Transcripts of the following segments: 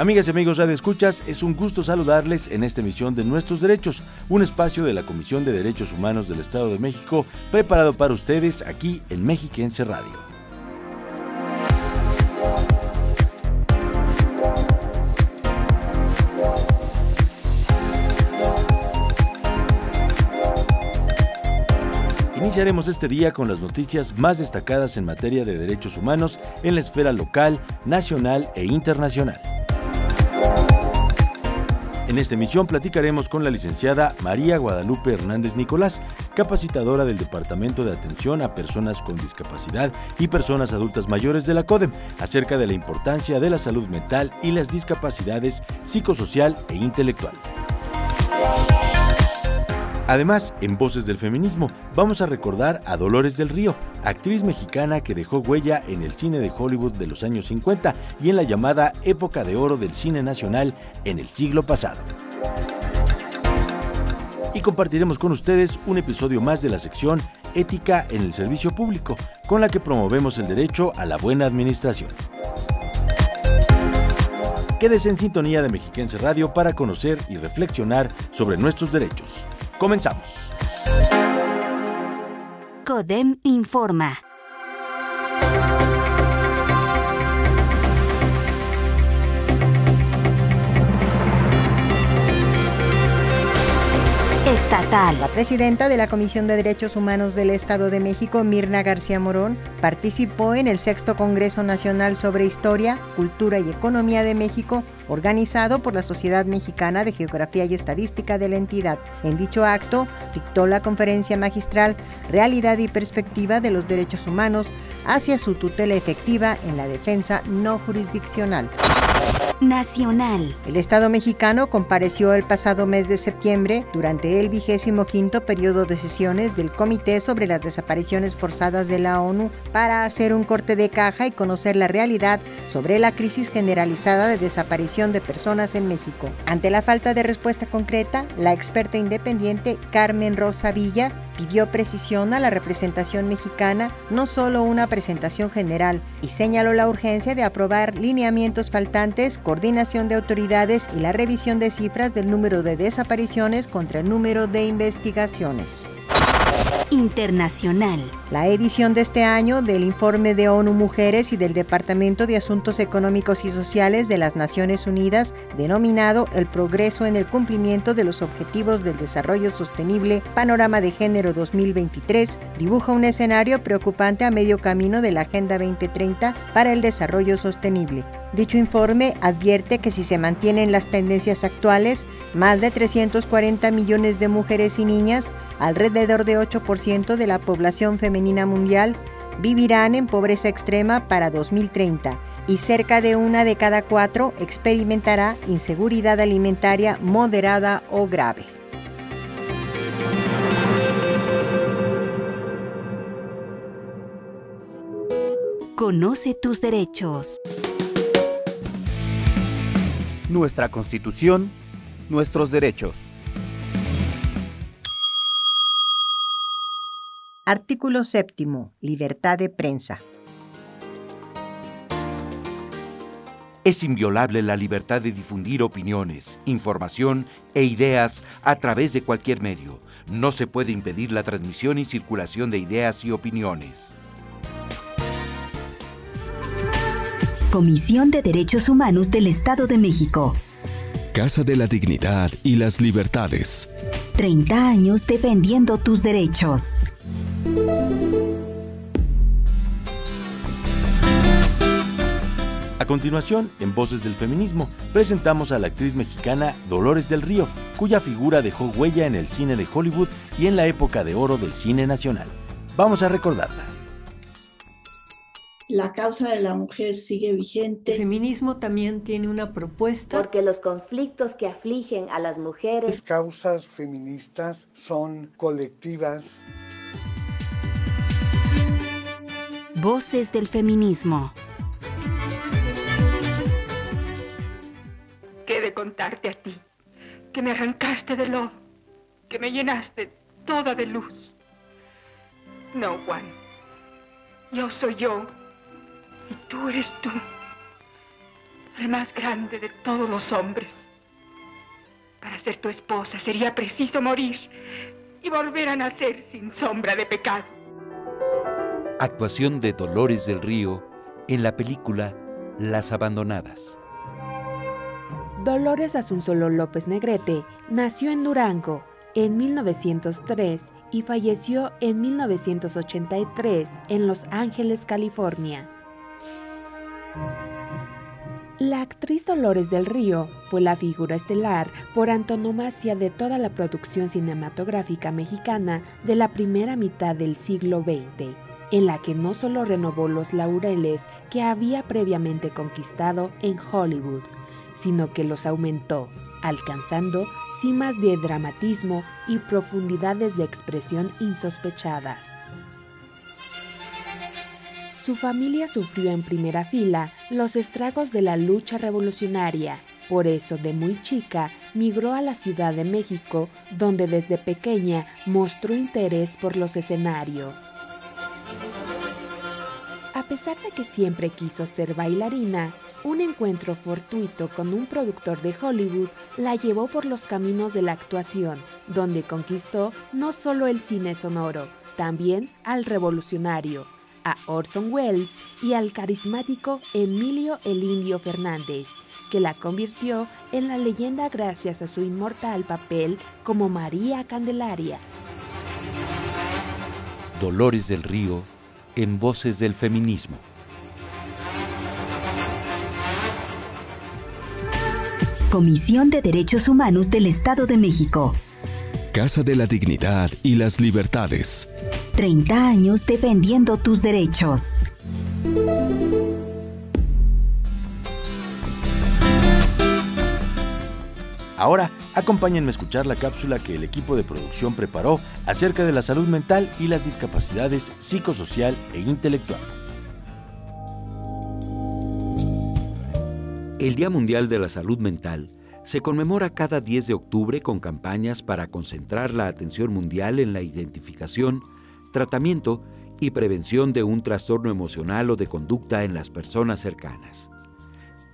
Amigas y amigos Radio Escuchas, es un gusto saludarles en esta emisión de Nuestros Derechos, un espacio de la Comisión de Derechos Humanos del Estado de México, preparado para ustedes aquí en Mexiquense Radio. Iniciaremos este día con las noticias más destacadas en materia de derechos humanos en la esfera local, nacional e internacional. En esta emisión platicaremos con la licenciada María Guadalupe Hernández Nicolás, capacitadora del Departamento de Atención a Personas con Discapacidad y Personas Adultas Mayores de la CODEM, acerca de la importancia de la salud mental y las discapacidades psicosocial e intelectual. Además, en Voces del Feminismo, vamos a recordar a Dolores del Río, actriz mexicana que dejó huella en el cine de Hollywood de los años 50 y en la llamada época de oro del cine nacional en el siglo pasado. Y compartiremos con ustedes un episodio más de la sección Ética en el Servicio Público, con la que promovemos el derecho a la buena administración. Quédese en sintonía de Mexiquense Radio para conocer y reflexionar sobre nuestros derechos. Comenzamos. CODEM informa. Estatal. La presidenta de la Comisión de Derechos Humanos del Estado de México, Mirna García Morón, participó en el sexto Congreso Nacional sobre Historia, Cultura y Economía de México, organizado por la Sociedad Mexicana de Geografía y Estadística de la entidad. En dicho acto, dictó la conferencia magistral Realidad y Perspectiva de los Derechos Humanos hacia su tutela efectiva en la defensa no jurisdiccional. Nacional. El Estado mexicano compareció el pasado mes de septiembre durante el vigésimo quinto periodo de sesiones del Comité sobre las Desapariciones Forzadas de la ONU para hacer un corte de caja y conocer la realidad sobre la crisis generalizada de desaparición de personas en México. Ante la falta de respuesta concreta, la experta independiente Carmen Rosa Villa pidió precisión a la representación mexicana, no solo una presentación general, y señaló la urgencia de aprobar lineamientos faltantes, coordinación de autoridades y la revisión de cifras del número de desapariciones contra el número de investigaciones. Internacional. La edición de este año del informe de ONU Mujeres y del Departamento de Asuntos Económicos y Sociales de las Naciones Unidas, denominado El progreso en el cumplimiento de los Objetivos del Desarrollo Sostenible, Panorama de Género 2023, dibuja un escenario preocupante a medio camino de la Agenda 2030 para el Desarrollo Sostenible. Dicho informe advierte que si se mantienen las tendencias actuales, más de 340 millones de mujeres y niñas, alrededor de 8% de la población femenina mundial, vivirán en pobreza extrema para 2030 y cerca de una de cada cuatro experimentará inseguridad alimentaria moderada o grave. Conoce tus derechos. Nuestra Constitución, nuestros derechos. Artículo séptimo. Libertad de prensa. Es inviolable la libertad de difundir opiniones, información e ideas a través de cualquier medio. No se puede impedir la transmisión y circulación de ideas y opiniones. Comisión de Derechos Humanos del Estado de México. Casa de la Dignidad y las Libertades. 30 años defendiendo tus derechos. A continuación, en Voces del Feminismo, presentamos a la actriz mexicana Dolores del Río, cuya figura dejó huella en el cine de Hollywood y en la época de oro del cine nacional. Vamos a recordarla. la causa de la mujer sigue vigente. El feminismo también tiene una propuesta. Porque los conflictos que afligen a las mujeres. Las causas feministas son colectivas. Voces del feminismo. ¿Qué de contarte a ti? Que me arrancaste de lodo, que me llenaste toda de luz. No, Juan. Yo soy yo y tú eres tú, el más grande de todos los hombres. Para ser tu esposa sería preciso morir y volver a nacer sin sombra de pecado. Actuación de Dolores del Río en la película Las Abandonadas. Dolores Asunzolo López Negrete nació en Durango en 1903 y falleció en 1983 en Los Ángeles, California. La actriz Dolores del Río fue la figura estelar por antonomasia de toda la producción cinematográfica mexicana de la primera mitad del siglo XX, en la que no solo renovó los laureles que había previamente conquistado en Hollywood, sino que los aumentó, alcanzando cimas de dramatismo y profundidades de expresión insospechadas. Su familia sufrió en primera fila los estragos de la lucha revolucionaria. Por eso, de muy chica, migró a la Ciudad de México, donde desde pequeña mostró interés por los escenarios. A pesar de que siempre quiso ser bailarina, un encuentro fortuito con un productor de Hollywood la llevó por los caminos de la actuación, donde conquistó no solo el cine sonoro, también al revolucionario, a Orson Welles y al carismático Emilio el Indio Fernández, que la convirtió en la leyenda gracias a su inmortal papel como María Candelaria. Dolores del Río en Voces del Feminismo. Comisión de Derechos Humanos del Estado de México. Casa de la Dignidad y las Libertades. 30 años defendiendo tus derechos. Ahora, acompáñenme a escuchar la cápsula que el equipo de producción preparó acerca de la salud mental y las discapacidades psicosocial e intelectual. El Día Mundial de la Salud Mental se conmemora cada 10 de octubre con campañas para concentrar la atención mundial en la identificación, tratamiento y prevención de un trastorno emocional o de conducta en las personas cercanas.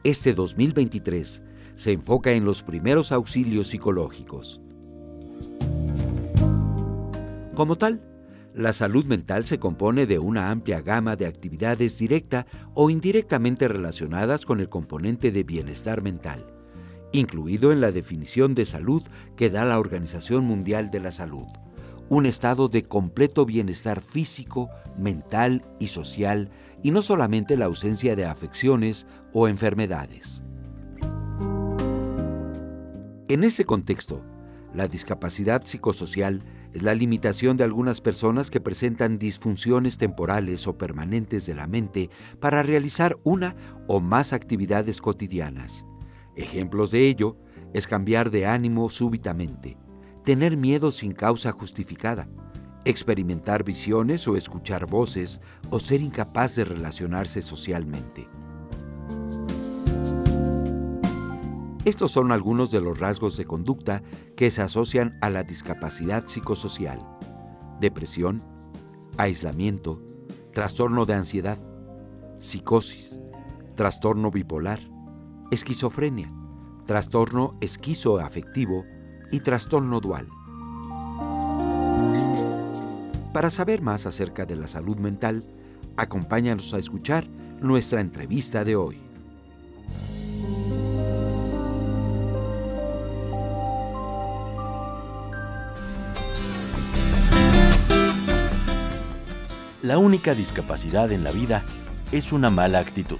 Este 2023 se enfoca en los primeros auxilios psicológicos. Como tal, la salud mental se compone de una amplia gama de actividades directa o indirectamente relacionadas con el componente de bienestar mental, incluido en la definición de salud que da la Organización Mundial de la Salud, un estado de completo bienestar físico, mental y social, y no solamente la ausencia de afecciones o enfermedades. En ese contexto, la discapacidad psicosocial es la limitación de algunas personas que presentan disfunciones temporales o permanentes de la mente para realizar una o más actividades cotidianas. Ejemplos de ello es cambiar de ánimo súbitamente, tener miedo sin causa justificada, experimentar visiones o escuchar voces o ser incapaz de relacionarse socialmente. Estos son algunos de los rasgos de conducta que se asocian a la discapacidad psicosocial. Depresión, aislamiento, trastorno de ansiedad, psicosis, trastorno bipolar, esquizofrenia, trastorno esquizoafectivo y trastorno dual. Para saber más acerca de la salud mental, acompáñanos a escuchar nuestra entrevista de hoy. La única discapacidad en la vida es una mala actitud.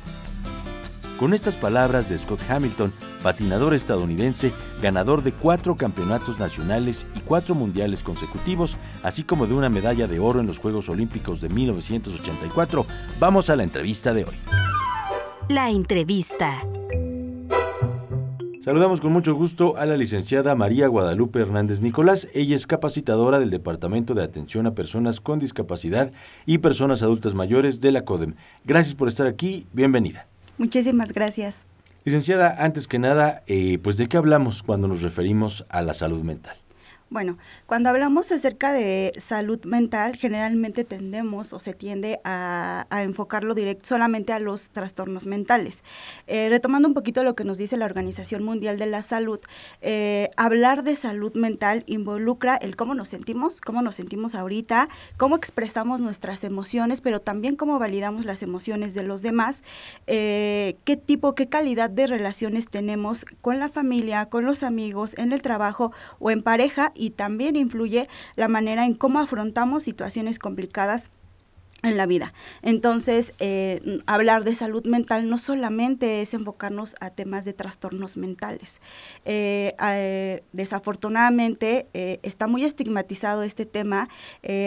Con estas palabras de Scott Hamilton, patinador estadounidense, ganador de cuatro campeonatos nacionales y cuatro mundiales consecutivos, así como de una medalla de oro en los Juegos Olímpicos de 1984, vamos a la entrevista de hoy. La entrevista. Saludamos con mucho gusto a la licenciada María Guadalupe Hernández Nicolás. Ella es capacitadora del Departamento de Atención a Personas con Discapacidad y Personas Adultas Mayores de la CODEM. Gracias por estar aquí. Bienvenida. Muchísimas gracias. Licenciada, antes que nada, eh, pues de qué hablamos cuando nos referimos a la salud mental. Bueno, cuando hablamos acerca de salud mental, generalmente tendemos o se tiende a, enfocarlo directo solamente a los trastornos mentales. Eh, retomando un poquito lo que nos dice la Organización Mundial de la Salud, eh, hablar de salud mental involucra el cómo nos sentimos, cómo nos sentimos ahorita, cómo expresamos nuestras emociones, pero también cómo validamos las emociones de los demás, eh, qué tipo, qué calidad de relaciones tenemos con la familia, con los amigos, en el trabajo o en pareja y también influye la manera en cómo afrontamos situaciones complicadas en la vida. Entonces, eh, hablar de salud mental no solamente es enfocarnos a temas de trastornos mentales. Eh, eh, desafortunadamente, está muy estigmatizado este tema.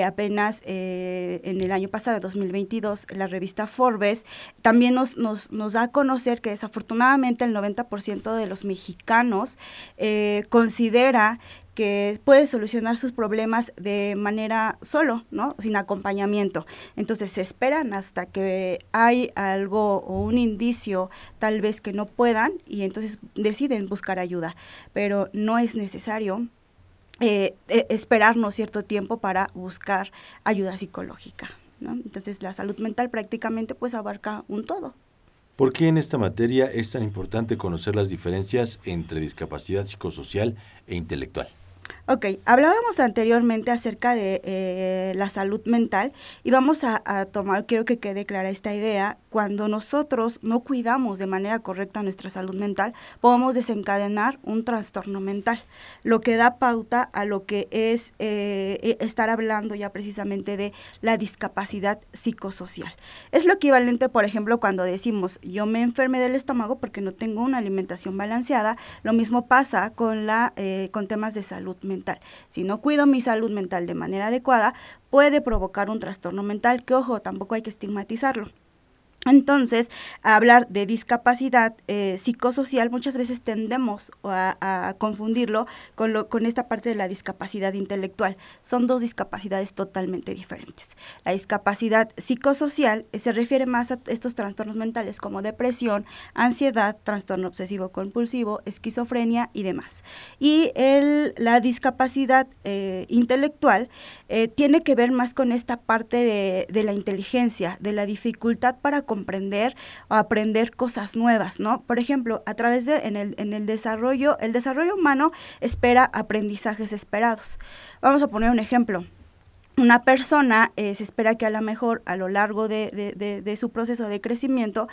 apenas en el año pasado, 2022, la revista Forbes también nos, nos, nos da a conocer que desafortunadamente el 90% de los mexicanos considera que puede solucionar sus problemas de manera solo, ¿no? Sin acompañamiento. Entonces se esperan hasta que hay algo o un indicio tal vez que no puedan y entonces deciden buscar ayuda. Pero no es necesario eh, e, esperarnos cierto tiempo para buscar ayuda psicológica. ¿no? Entonces la salud mental prácticamente pues abarca un todo. ¿Por qué en esta materia es tan importante conocer las diferencias entre discapacidad psicosocial e intelectual? Ok, hablábamos anteriormente acerca de eh, la salud mental y vamos a, tomar, quiero que quede clara esta idea, cuando nosotros no cuidamos de manera correcta nuestra salud mental, podemos desencadenar un trastorno mental, lo que da pauta a lo que es eh, e, estar hablando ya precisamente de la discapacidad psicosocial. Es lo equivalente, por ejemplo, cuando decimos yo me enfermé del estómago porque no tengo una alimentación balanceada, lo mismo pasa con, la, eh, con temas de salud mental. Si no cuido mi salud mental de manera adecuada, puede provocar un trastorno mental, que ojo, tampoco hay que estigmatizarlo. Entonces, hablar de discapacidad eh, psicosocial muchas veces tendemos a, confundirlo con, lo, con esta parte de la discapacidad intelectual. Son dos discapacidades totalmente diferentes. La discapacidad psicosocial eh, se refiere más a estos trastornos mentales como depresión, ansiedad, trastorno obsesivo compulsivo, esquizofrenia y demás. Y el, la discapacidad eh, intelectual tiene que ver más con esta parte de, de la inteligencia, de la dificultad para o aprender cosas nuevas, ¿no? Por ejemplo, a través de, en el, en el desarrollo, el desarrollo humano espera aprendizajes esperados. Vamos a poner un ejemplo una persona eh, se espera que a lo mejor a lo largo de, de, su proceso de crecimiento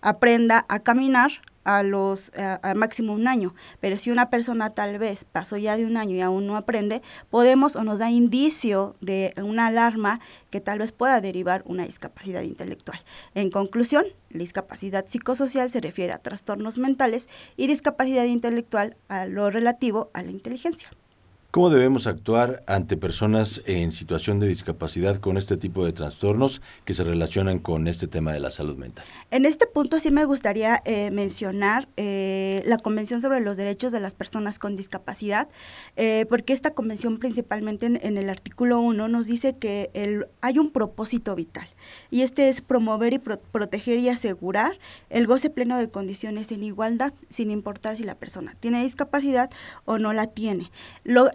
aprenda a caminar, a los a, máximo un año, pero si una persona tal vez pasó ya de un año y aún no aprende, podemos o nos da indicio de una alarma que tal vez pueda derivar una discapacidad intelectual. En conclusión, la discapacidad psicosocial se refiere a trastornos mentales y discapacidad intelectual a lo relativo a la inteligencia. ¿Cómo debemos actuar ante personas en situación de discapacidad con este tipo de trastornos que se relacionan con este tema de la salud mental? En este punto sí me gustaría eh, mencionar eh, la Convención sobre los Derechos de las Personas con Discapacidad, eh, porque esta convención principalmente en, el artículo 1 nos dice que hay un propósito vital y este es promover y proteger y asegurar el goce pleno de condiciones en igualdad, sin importar si la persona tiene discapacidad o no la tiene.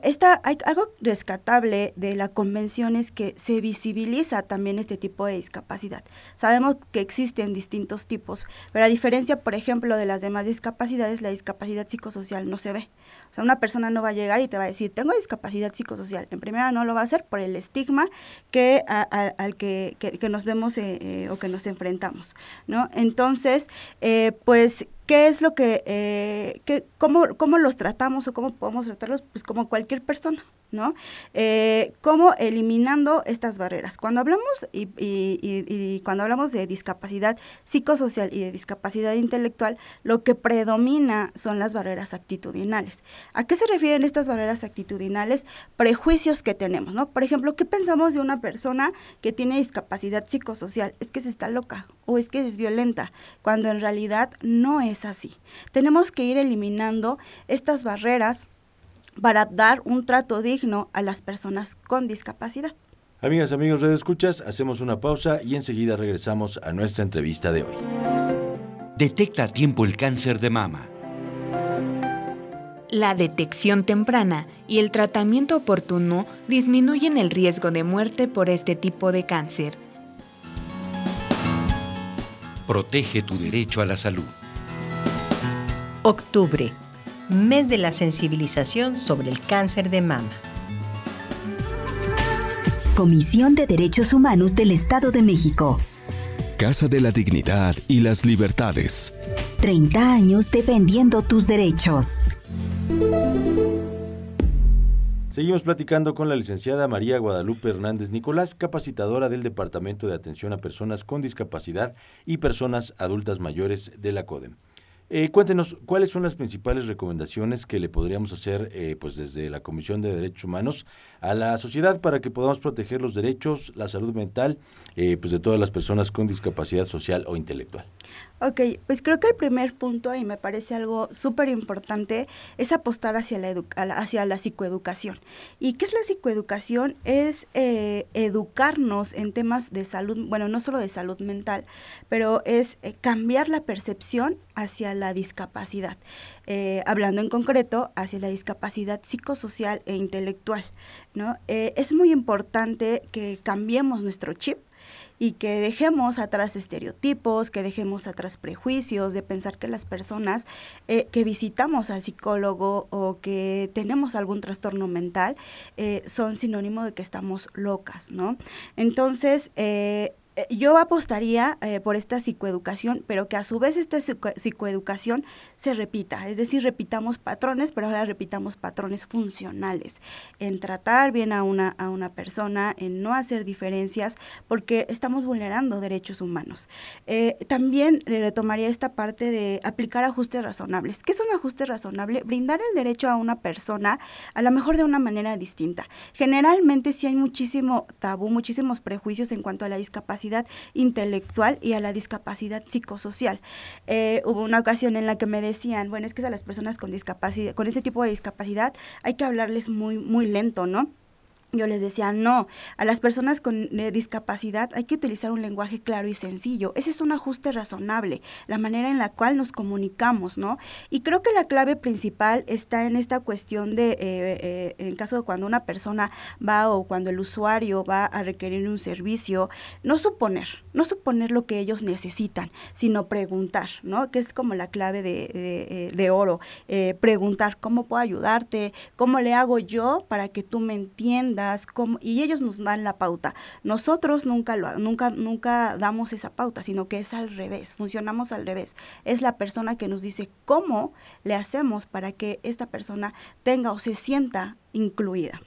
Esta, hay algo rescatable de la convención es que se visibiliza también este tipo de discapacidad. Sabemos que existen distintos tipos, pero a diferencia, por ejemplo, de las demás discapacidades, la discapacidad psicosocial no se ve. O sea, una persona no va a llegar y te va a decir, tengo discapacidad psicosocial. En primera no lo va a hacer por el estigma que, al que, nos vemos eh, eh, o que nos enfrentamos, ¿no? Entonces, eh, pues ¿Qué es lo que, eh, cómo, cómo los tratamos o cómo podemos tratarlos? Pues como cualquier persona, ¿no? Eh, ¿Cómo eliminando estas barreras? Cuando hablamos y, cuando hablamos de discapacidad psicosocial y de discapacidad intelectual, lo que predomina son las barreras actitudinales. ¿A qué se refieren estas barreras actitudinales? Prejuicios que tenemos, ¿no? Por ejemplo, ¿qué pensamos de una persona que tiene discapacidad psicosocial? Es que se está loca o es que es violenta, cuando en realidad no es así. Tenemos que ir eliminando estas barreras para dar un trato digno a las personas con discapacidad. Amigas, amigos, Red Escuchas, hacemos una pausa y enseguida regresamos a nuestra entrevista de hoy. Detecta a tiempo el cáncer de mama. La detección temprana y el tratamiento oportuno disminuyen el riesgo de muerte por este tipo de cáncer. Protege tu derecho a la salud. Octubre mes de la sensibilización sobre el cáncer de mama. Comisión de Derechos Humanos del Estado de México. Casa de la Dignidad y las Libertades. 30 años defendiendo tus derechos. Seguimos platicando con la licenciada María Guadalupe Hernández Nicolás, capacitadora del Departamento de Atención a Personas con Discapacidad y Personas Adultas Mayores de la CODEM. Eh, cuéntenos, ¿cuáles son las principales recomendaciones que le podríamos hacer eh, pues desde la Comisión de Derechos Humanos a la sociedad para que podamos proteger los derechos, la salud mental eh, pues de todas las personas con discapacidad social o intelectual? Ok, pues creo que el primer punto, y me parece algo súper importante, es apostar hacia la, hacia la psicoeducación. ¿Y qué es la psicoeducación? Es eh, educarnos en temas de salud, bueno, no solo de salud mental, pero es eh, cambiar la percepción hacia la discapacidad. Eh, hablando en concreto hacia la discapacidad psicosocial e intelectual. ¿no? es muy importante que cambiemos nuestro chip y que dejemos atrás estereotipos, que dejemos atrás prejuicios de pensar que las personas eh, que visitamos al psicólogo o que tenemos algún trastorno mental eh, son sinónimo de que estamos locas, ¿no? Entonces, eh, eh, yo apostaría eh, por esta psicoeducación, pero que a su vez esta psicoeducación se repita, es decir, repitamos patrones, pero ahora repitamos patrones funcionales, en tratar bien a una, a una persona, en no hacer diferencias, porque estamos vulnerando derechos humanos. Eh, también retomaría esta parte de aplicar ajustes razonables. ¿Qué es un ajuste razonable? Brindar el derecho a una persona a lo mejor de una manera distinta. Generalmente si hay muchísimo tabú, muchísimos prejuicios en cuanto a la discapacidad, intelectual y a la discapacidad psicosocial. Eh, hubo una ocasión en la que me decían, bueno, es que a las personas con discapacidad, con este tipo de discapacidad hay que hablarles muy, muy lento, ¿no? Yo les decía, no, a las personas con eh, discapacidad hay que utilizar un lenguaje claro y sencillo. Ese es un ajuste razonable, la manera en la cual nos comunicamos, ¿no? Y creo que la clave principal está en esta cuestión de, eh, eh, en caso de cuando una persona va o cuando el usuario va a requerir un servicio, no suponer, no suponer lo que ellos necesitan, sino preguntar, ¿no? Que es como la clave de, de oro, preguntar cómo puedo ayudarte, cómo le hago yo para que tú me entiendas y ellos nos dan la pauta. Nosotros nunca, lo, nunca, nunca damos esa pauta, sino que es al revés, funcionamos al revés. Es la persona que nos dice cómo le hacemos para que esta persona tenga o se sienta incluida.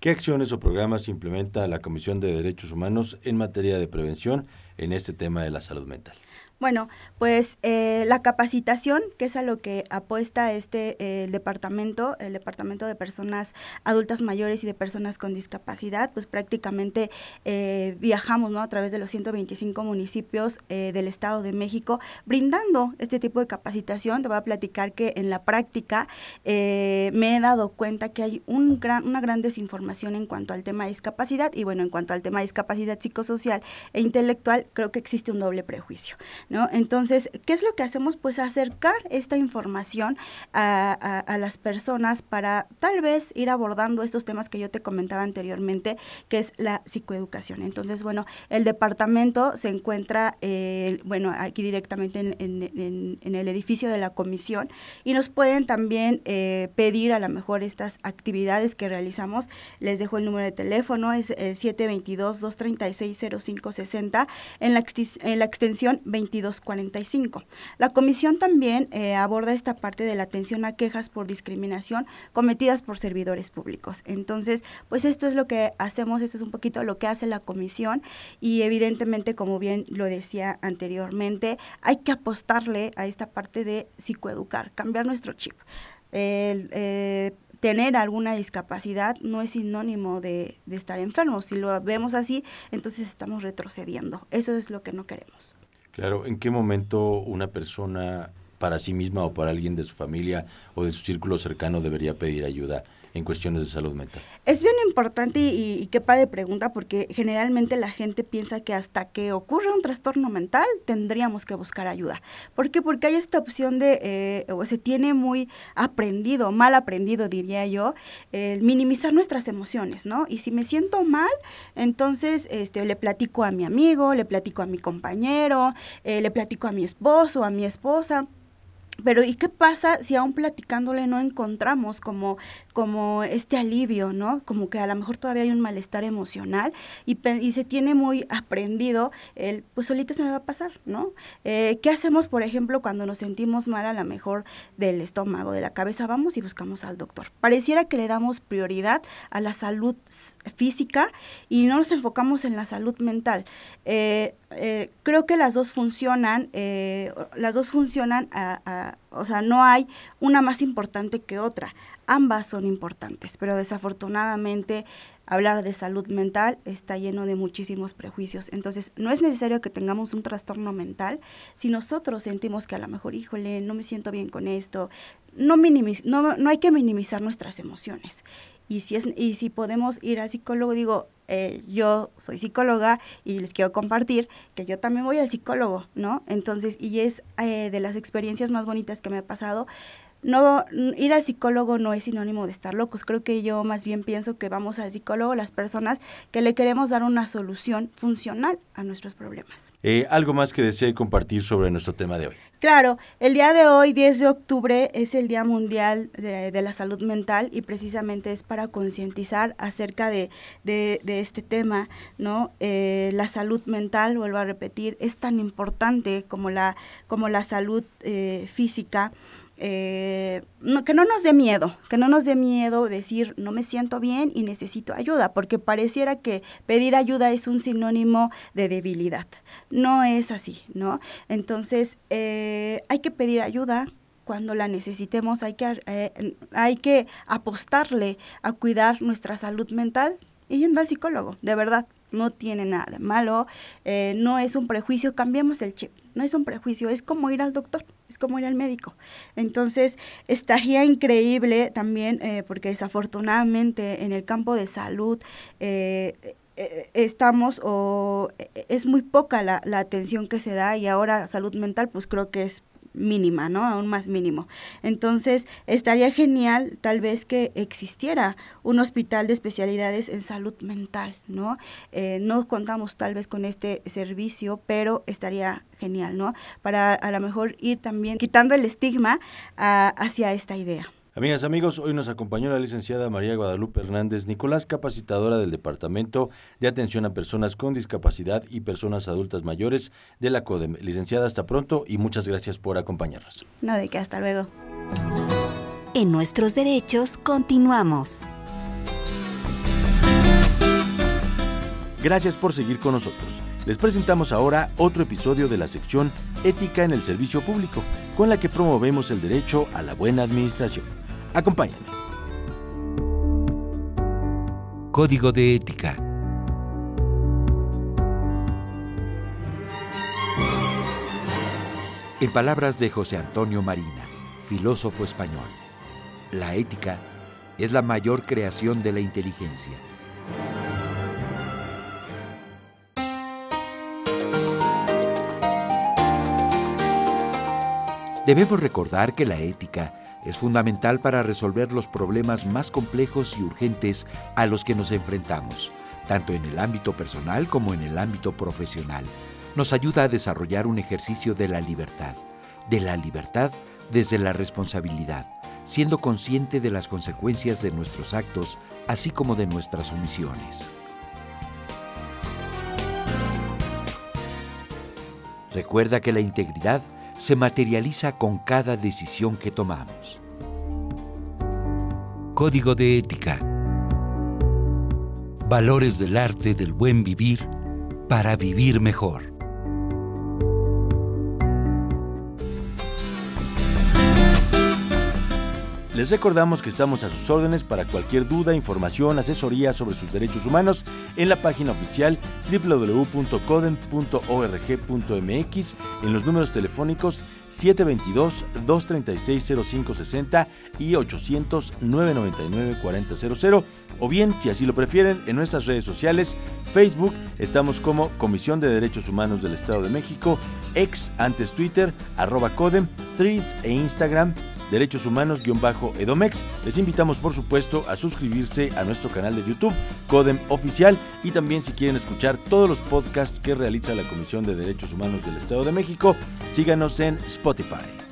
¿Qué acciones o programas implementa la Comisión de Derechos Humanos en materia de prevención en este tema de la salud mental? Bueno, pues eh, la capacitación, que es a lo que apuesta este eh, departamento, el Departamento de Personas Adultas Mayores y de Personas con Discapacidad, pues prácticamente eh, viajamos ¿no? a través de los 125 municipios del Estado de México, brindando este tipo de capacitación. Te voy a platicar que en la práctica me he dado cuenta que hay un gran, una gran desinformación en cuanto al tema de discapacidad y bueno, en cuanto al tema de discapacidad psicosocial e intelectual, creo que existe un doble prejuicio. ¿No? Entonces, ¿qué es lo que hacemos? Pues acercar esta información a, las personas para tal vez ir abordando estos temas que yo te comentaba anteriormente, que es la psicoeducación. Entonces, bueno, el departamento se encuentra, eh, bueno, aquí directamente en, el edificio de la comisión y nos pueden también eh, pedir a lo mejor estas actividades que realizamos. Les dejo el número de teléfono, es 722-236-0560 en la, en la extensión 20 2245. La comisión también eh, aborda esta parte de la atención a quejas por discriminación cometidas por servidores públicos. Entonces, pues esto es lo que hacemos, esto es un poquito lo que hace la comisión y evidentemente, como bien lo decía anteriormente, hay que apostarle a esta parte de psicoeducar, cambiar nuestro chip. Eh, tener alguna discapacidad no es sinónimo de, de estar enfermos. Si lo vemos así, entonces estamos retrocediendo. Eso es lo que no queremos. Claro, ¿en qué momento una persona para sí misma o para alguien de su familia o de su círculo cercano debería pedir ayuda en cuestiones de salud mental? Es bien importante y, qué padre pregunta porque generalmente la gente piensa que hasta que ocurre un trastorno mental tendríamos que buscar ayuda. ¿Por qué? Porque hay esta opción de, eh, o se tiene muy aprendido, mal aprendido diría yo, el minimizar nuestras emociones, ¿no? Y si me siento mal, entonces este, le platico a mi amigo, le platico a mi compañero, eh, le platico a mi esposo, a mi esposa pero ¿y qué pasa si aún platicándole no encontramos como, como este alivio, ¿no? Como que a lo mejor todavía hay un malestar emocional y, se tiene muy aprendido el, pues solito se me va a pasar, ¿no? Eh, ¿Qué hacemos, por ejemplo, cuando nos sentimos mal a lo mejor del estómago, de la cabeza? Vamos y buscamos al doctor. Pareciera que le damos prioridad a la salud física y no nos enfocamos en la salud mental. Eh, eh, creo que las dos funcionan, las dos funcionan a o sea, no hay una más importante que otra. Ambas son importantes, pero desafortunadamente hablar de salud mental está lleno de muchísimos prejuicios. Entonces, no es necesario que tengamos un trastorno mental si nosotros sentimos que a lo mejor, híjole, no me siento bien con esto. No, no, no hay que minimizar nuestras emociones. Y si, es, y si podemos ir al psicólogo, digo, eh, yo soy psicóloga y les quiero compartir que yo también voy al psicólogo, ¿no? Entonces, y es eh, de las experiencias más bonitas que me ha pasado no ir al psicólogo no es sinónimo de estar locos. Creo que yo más bien pienso que vamos al psicólogo las personas que le queremos dar una solución funcional a nuestros problemas. Eh, ¿Algo más que desee compartir sobre nuestro tema de hoy? Claro, el día de hoy, 10 de octubre, es el Día Mundial de, la Salud Mental y precisamente es para concientizar acerca de, este tema, ¿no? Eh, la salud mental, vuelvo a repetir, es tan importante como la, como la salud eh, física eh, que no nos dé miedo, que no nos dé miedo decir no me siento bien y necesito ayuda, porque pareciera que pedir ayuda es un sinónimo de debilidad. No es así, ¿no? Entonces, eh, hay que pedir ayuda cuando la necesitemos, hay que, eh, hay que apostarle a cuidar nuestra salud mental y yendo al psicólogo, de verdad, no tiene nada de malo, eh, no es un prejuicio, cambiemos el chip, no es un prejuicio, es como ir al doctor, es como ir al médico. Entonces, estaría increíble también, eh, porque desafortunadamente en el campo de salud, eh, estamos o es muy poca la, la, atención que se da y ahora salud mental pues creo que es mínima, ¿no? Aún más mínimo. Entonces, estaría genial tal vez que existiera un hospital de especialidades en salud mental, ¿no? Eh, no contamos tal vez con este servicio, pero estaría genial, ¿no? Para a lo mejor ir también quitando el estigma ah, hacia esta idea. Amigas, amigos, hoy nos acompañó la licenciada María Guadalupe Hernández Nicolás, capacitadora del Departamento de Atención a Personas con Discapacidad y Personas Adultas Mayores de la CODEM. Licenciada, hasta pronto y muchas gracias por acompañarnos. No, de que hasta luego. En nuestros derechos continuamos. Gracias por seguir con nosotros. Les presentamos ahora otro episodio de la sección Ética en el Servicio Público, con la que promovemos el derecho a la buena administración. Acompáñenme. Código de Ética. En palabras de José Antonio Marina, filósofo español, la ética es la mayor creación de la inteligencia. Debemos recordar que la ética es fundamental para resolver los problemas más complejos y urgentes a los que nos enfrentamos, tanto en el ámbito personal como en el ámbito profesional. Nos ayuda a desarrollar un ejercicio de la libertad, de la libertad desde la responsabilidad, siendo consciente de las consecuencias de nuestros actos, así como de nuestras omisiones. Recuerda que la integridad se materializa con cada decisión que tomamos. Código de ética. Valores del arte del buen vivir para vivir mejor. Les recordamos que estamos a sus órdenes para cualquier duda, información, asesoría sobre sus derechos humanos en la página oficial www.coden.org.mx en los números telefónicos 722-236-0560 y 800-999-4000 o bien, si así lo prefieren, en nuestras redes sociales, Facebook estamos como Comisión de Derechos Humanos del Estado de México, ex antes Twitter, arroba Codem, Threads e Instagram Derechos Humanos-Edomex. Les invitamos por supuesto a suscribirse a nuestro canal de YouTube, Codem Oficial, y también si quieren escuchar todos los podcasts que realiza la Comisión de Derechos Humanos del Estado de México, síganos en Spotify.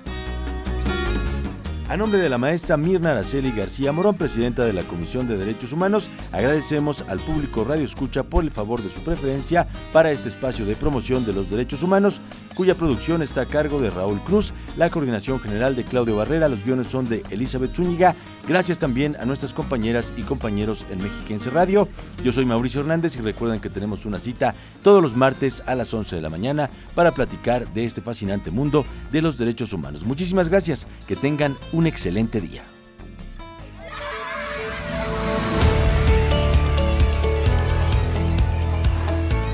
A nombre de la maestra Mirna Araceli García Morón, presidenta de la Comisión de Derechos Humanos, agradecemos al público Radio Escucha por el favor de su preferencia para este espacio de promoción de los derechos humanos, cuya producción está a cargo de Raúl Cruz, la coordinación general de Claudio Barrera, los guiones son de Elizabeth Zúñiga. Gracias también a nuestras compañeras y compañeros en Mexiquense Radio. Yo soy Mauricio Hernández y recuerden que tenemos una cita todos los martes a las 11 de la mañana para platicar de este fascinante mundo de los derechos humanos. Muchísimas gracias, que tengan un excelente día.